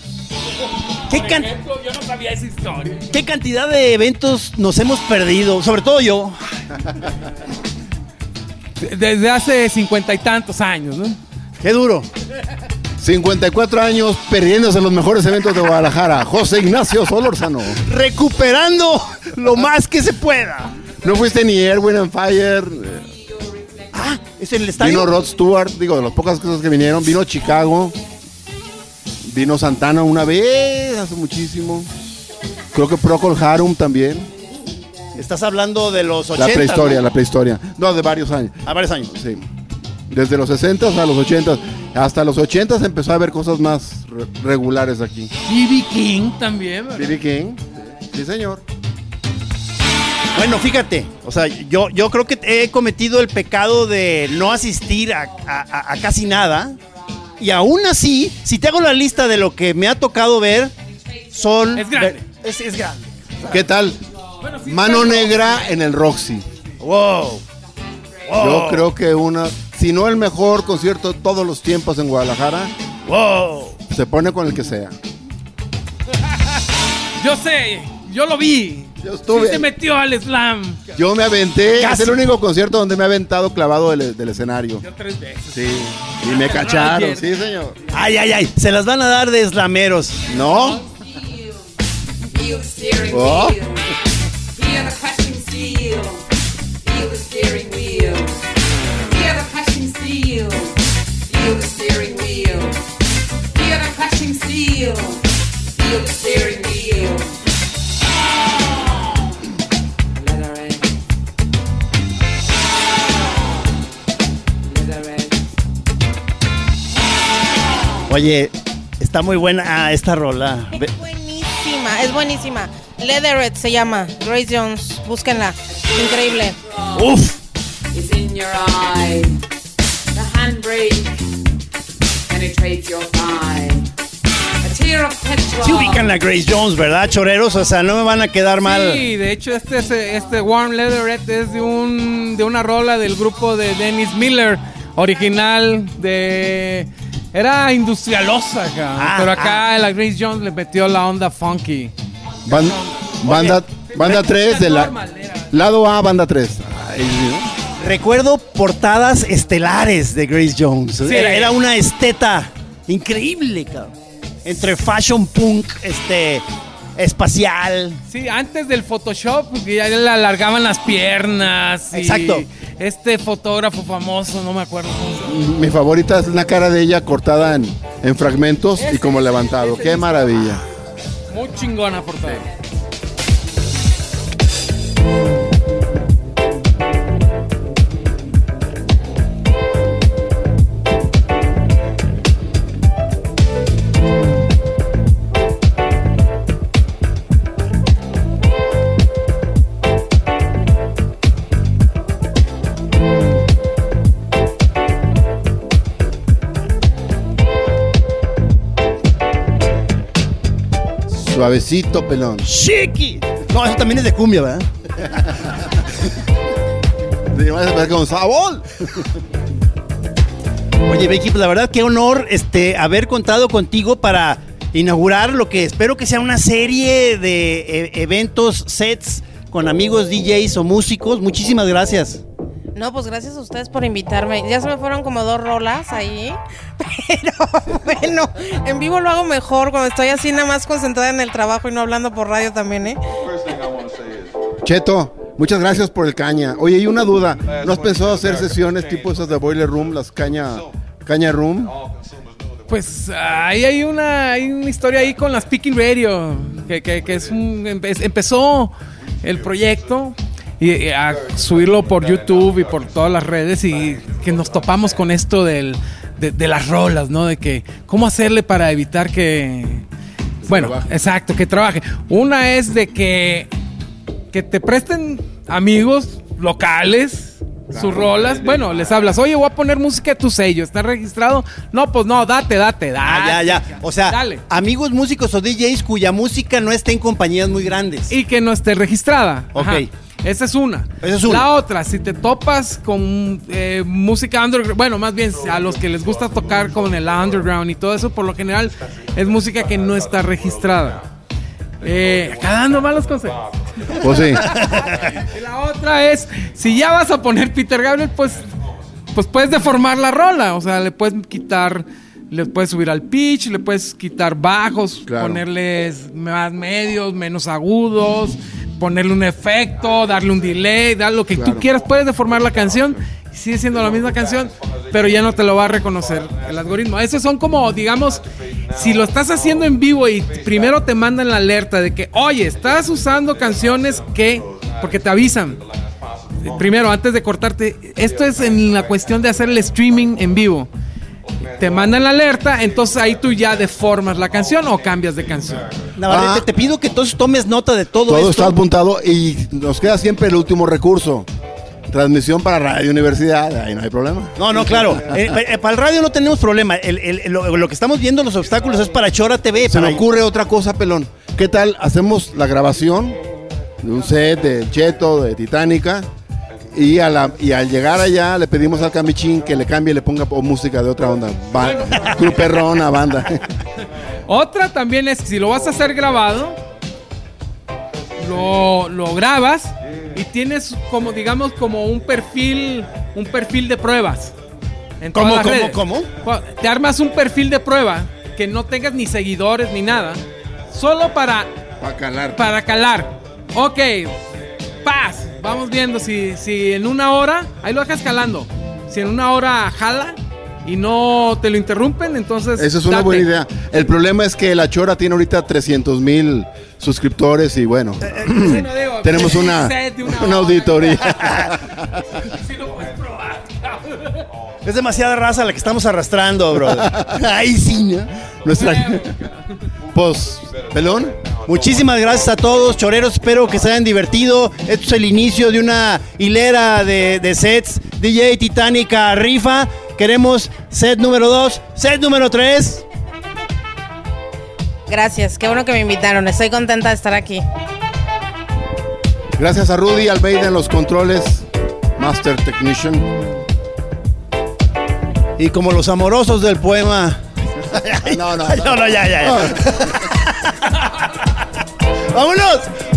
¿Qué, can- Yo no sabía esa historia. ¿Qué cantidad de eventos nos hemos perdido? Sobre todo yo. Desde hace cincuenta y tantos años, ¿no? Qué duro. 54 años perdiéndose los mejores eventos de Guadalajara. José Ignacio Solórzano. Recuperando lo más que se pueda. No fuiste ni Erwin and Fire. Ah, es en el estadio. Vino Rod Stewart, digo, de las pocas cosas que vinieron. Vino Chicago. Vino Santana una vez, hace muchísimo. Creo que Procol Harum también. Estás hablando de los 80. La prehistoria, ¿no? la prehistoria. No, de varios años. A varios años. Sí. Desde los 60 a los 80. Hasta los 80 se empezó a ver cosas más re- regulares aquí. B.B. King también, ¿verdad? B.B. King. Sí, señor. Bueno, fíjate, o sea, yo, yo creo que he cometido el pecado de no asistir a, a- a- a casi nada. Y aún así, si te hago la lista de lo que me ha tocado ver, son... Es grande. Es, es grande. ¿Qué tal? Mano Negra en el Roxy. Wow. Yo creo que una, si no el mejor concierto de todos los tiempos en Guadalajara, Wow. se pone con el que sea. Yo sé, yo lo vi. Yo estuve. Sí se metió al slam. Yo me aventé, Casi. es el único concierto donde me he aventado clavado del, del escenario. Yo tres veces. Sí. Y me cacharon, sí, señor. Ay, ay, ay, se las van a dar de eslameros. ¿No? Oh. Oye, está muy buena esta rola. Es buenísima, es buenísima. Leatherette se llama, Grace Jones, búsquenla. Increíble. Uf. is in your eye. The handbrake penetrates your thigh. A tear of petrol. Sí ubican a Grace Jones, ¿verdad, choreros? O sea, no me van a quedar mal. Sí, de hecho este, es, este Warm Leatherette es de, un, de una rola del grupo de Dennis Miller, original de... Era industrialosa acá, Ah, pero acá la Grace Jones le metió la onda funky. Ban- banda, banda 3 de la... Lado A, banda 3. Ay, Recuerdo portadas estelares de Grace Jones. Sí. Era, era una esteta increíble, cabrón. Entre fashion punk, este, espacial. Sí, antes del Photoshop que ya le alargaban las piernas. y Exacto. Este fotógrafo famoso, no me acuerdo cómo se llama. Mi favorita es la cara de ella cortada en, en fragmentos y como levantado. Qué maravilla. Muy chingona portada. Suavecito, pelón. ¡Chiqui! No, eso también es de cumbia, ¿verdad? Sí, vas a ver con sabor. Oye, Becky, pues la verdad, qué honor este, haber contado contigo para inaugurar lo que espero que sea una serie de e- eventos, sets con amigos DJs o músicos. Muchísimas gracias. No, pues gracias a ustedes por invitarme. Ya se me fueron como dos rolas ahí. Pero bueno, en vivo lo hago mejor cuando estoy así nada más concentrada en el trabajo y no hablando por radio también, ¿eh? Cheto, muchas gracias por el caña. Oye, y una duda. ¿No has pensado hacer sesiones tipo esas de Boiler Room, las caña, caña Room? Pues ahí hay una, hay una historia ahí con las Speaking Radio, que, que- que es un, empe- empezó el proyecto y, a subirlo por YouTube y por todas las redes y que nos topamos con esto del, de, de las rolas, ¿no? De que cómo hacerle para evitar que... Bueno, exacto, que trabaje. Una es de que, que te presten amigos locales sus rolas. Bueno, les hablas, oye, voy a poner música de tu sello, ¿está registrado? No, pues no, date, date, date. Ah, ya, ya. O sea, Dale. amigos músicos o DJs cuya música no esté en compañías muy grandes. Y que no esté registrada. Ok. Ajá. Esa es una. Esa es una. La otra, si te topas con eh, música underground, bueno, más bien a los que les gusta tocar con el underground y todo eso, por lo general es música que no está registrada. Eh, acá dando malos consejos. Pues sí. Y la otra es, si ya vas a poner Peter Gabriel, pues, pues puedes deformar la rola. O sea, le puedes quitar, le puedes subir al pitch, le puedes quitar bajos, Claro. ponerles más medios, menos agudos, ponerle un efecto, darle un delay, dar lo que tú Claro. quieras. Puedes deformar la canción. Sigue siendo la misma canción, pero ya no te lo va a reconocer el algoritmo. Esos son como, digamos, si lo estás haciendo en vivo y primero te mandan la alerta de que, oye, estás usando canciones que, porque te avisan. Primero, antes de cortarte, esto es en la cuestión de hacer el streaming en vivo. Te mandan la alerta, entonces ahí tú ya deformas la canción o cambias de canción. Navarrete, Ah. te pido que entonces tomes nota de todo, Todo esto. está apuntado y nos queda siempre el último recurso. Transmisión para Radio Universidad, ahí no hay problema. No, no, claro. Eh, eh, para el radio no tenemos problema. El- el- lo, lo que estamos viendo, los obstáculos, es para Chora TV. Se para- me ocurre otra cosa, pelón. ¿Qué tal? Hacemos la grabación de un set de Cheto, de Titánica. Y, a la, y al llegar allá le pedimos al camichín que le cambie y le ponga po- música de otra onda. Ba Gruperrona, banda. Otra también es, si lo vas a hacer grabado, lo, lo grabas y tienes como, digamos, como un perfil, un perfil de pruebas. en ¿Cómo, cómo, redes. cómo? Te armas un perfil de prueba que no tengas ni seguidores ni nada, solo para, Para calar. para calar. Ok, paz. Vamos viendo si, si en una hora, ahí lo dejas calando. Si en una hora jala y no te lo interrumpen, entonces. Esa es una date. buena idea. El problema es que La Chora tiene ahorita 300 mil suscriptores y bueno, Sí, no digo, tenemos un una, una auditoría. Sí lo puedes probar. Es demasiada raza la que estamos arrastrando, bro. Ay, sí, ¿no? Nuestra... Pues, pelón. Muchísimas gracias a todos, choreros. Espero que se hayan divertido. Esto es el inicio de una hilera de, de sets. DJ Titánica rifa. Queremos set número 2, set número 3. Gracias, qué bueno que me invitaron. Estoy contenta de estar aquí. Gracias a Rudy Almeida en los controles, Master Technician. Y como los amorosos del poema. No, no, no, no, ya, ya, ya. ¡Vámonos!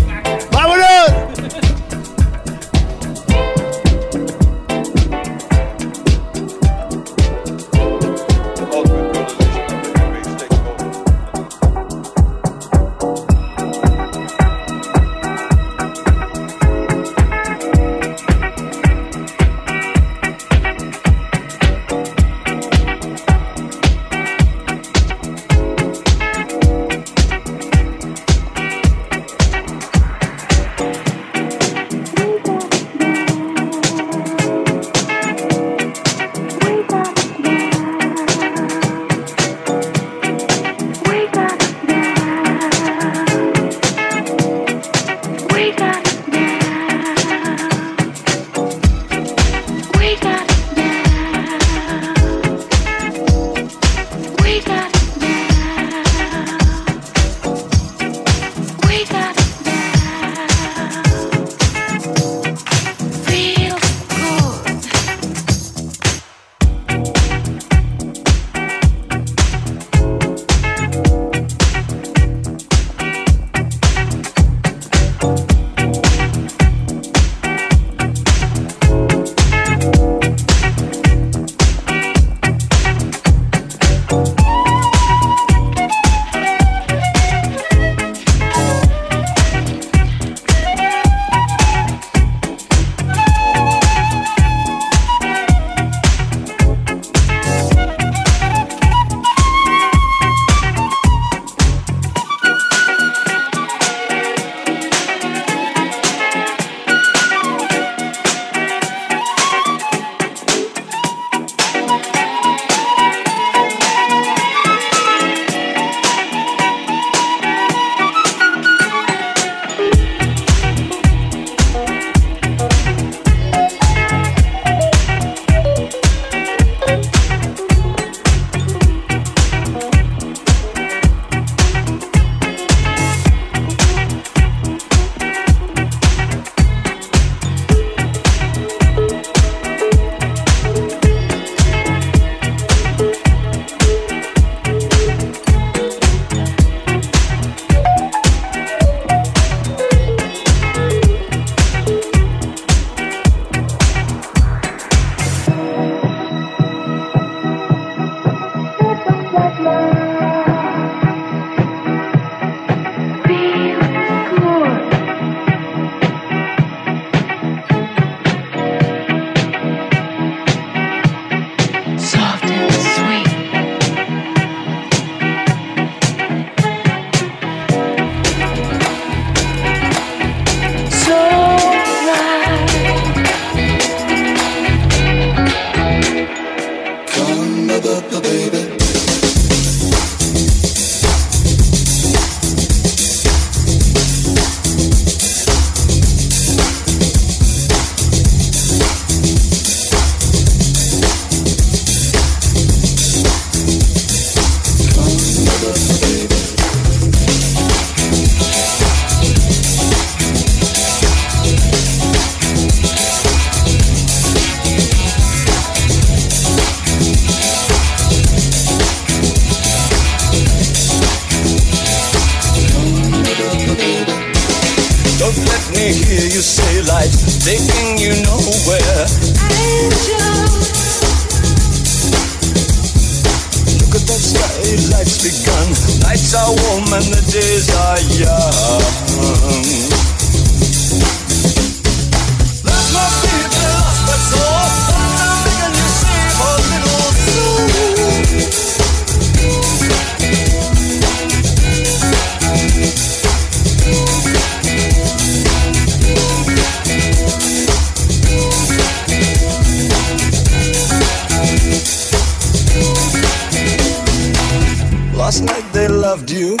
last night they loved you,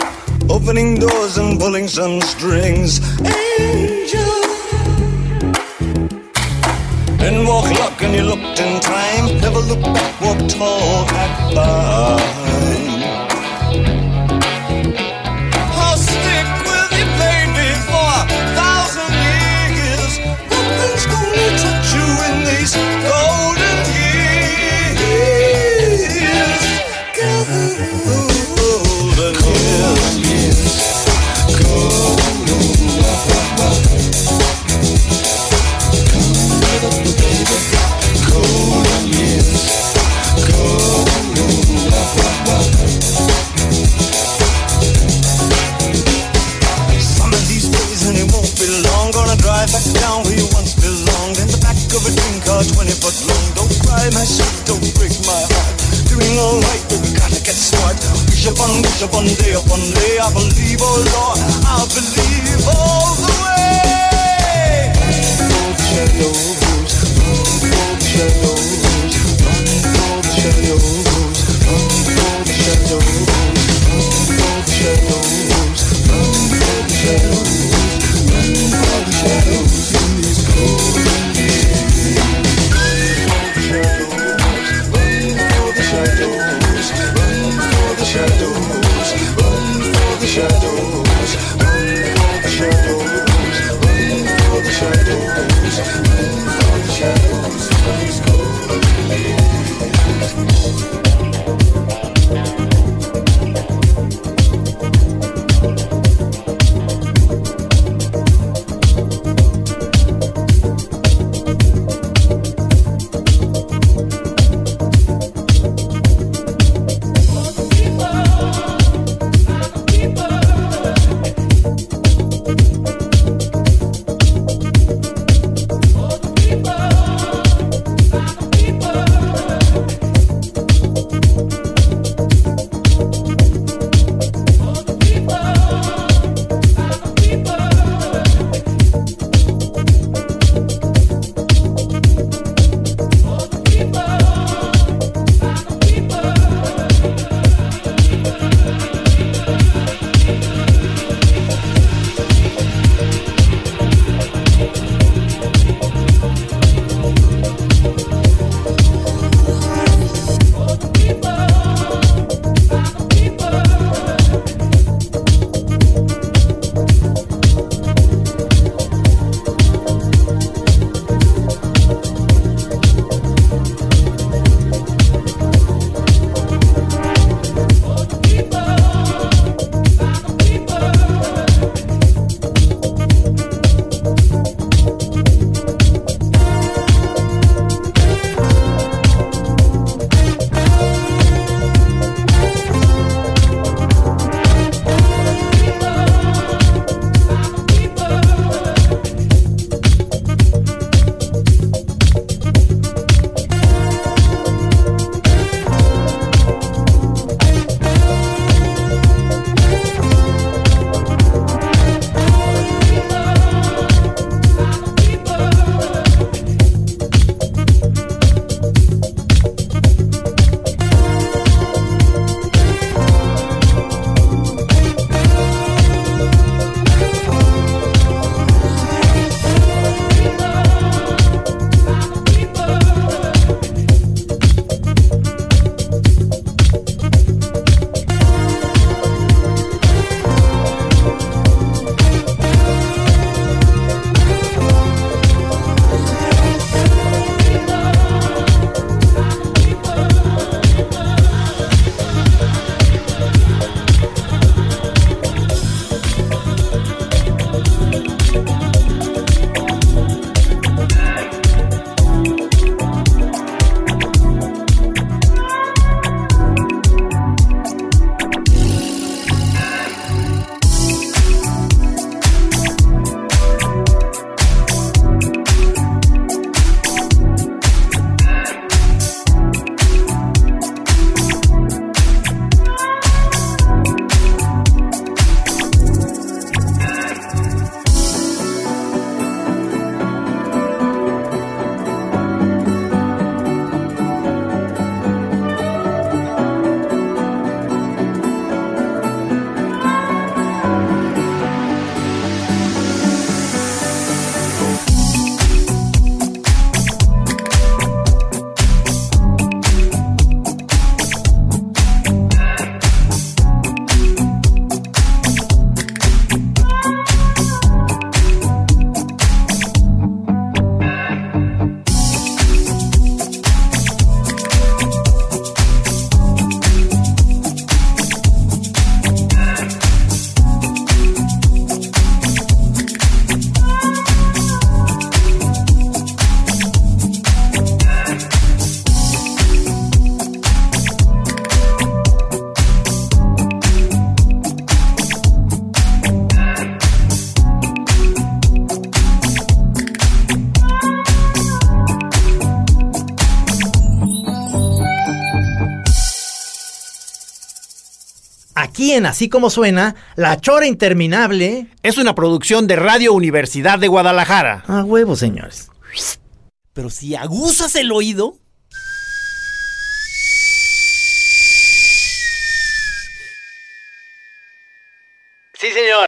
opening doors and pulling some strings. Angel. Ten more o'clock and you looked in time. Never look back, walked tall, back by. you one, get you one day upon day. I believe, oh Lord, I believe all the way. Oh, cello, oh, cello. Así como suena, La Chora Interminable. Es una producción de Radio Universidad de Guadalajara. A huevo, señores. Pero si aguzas el oído. Sí, señor.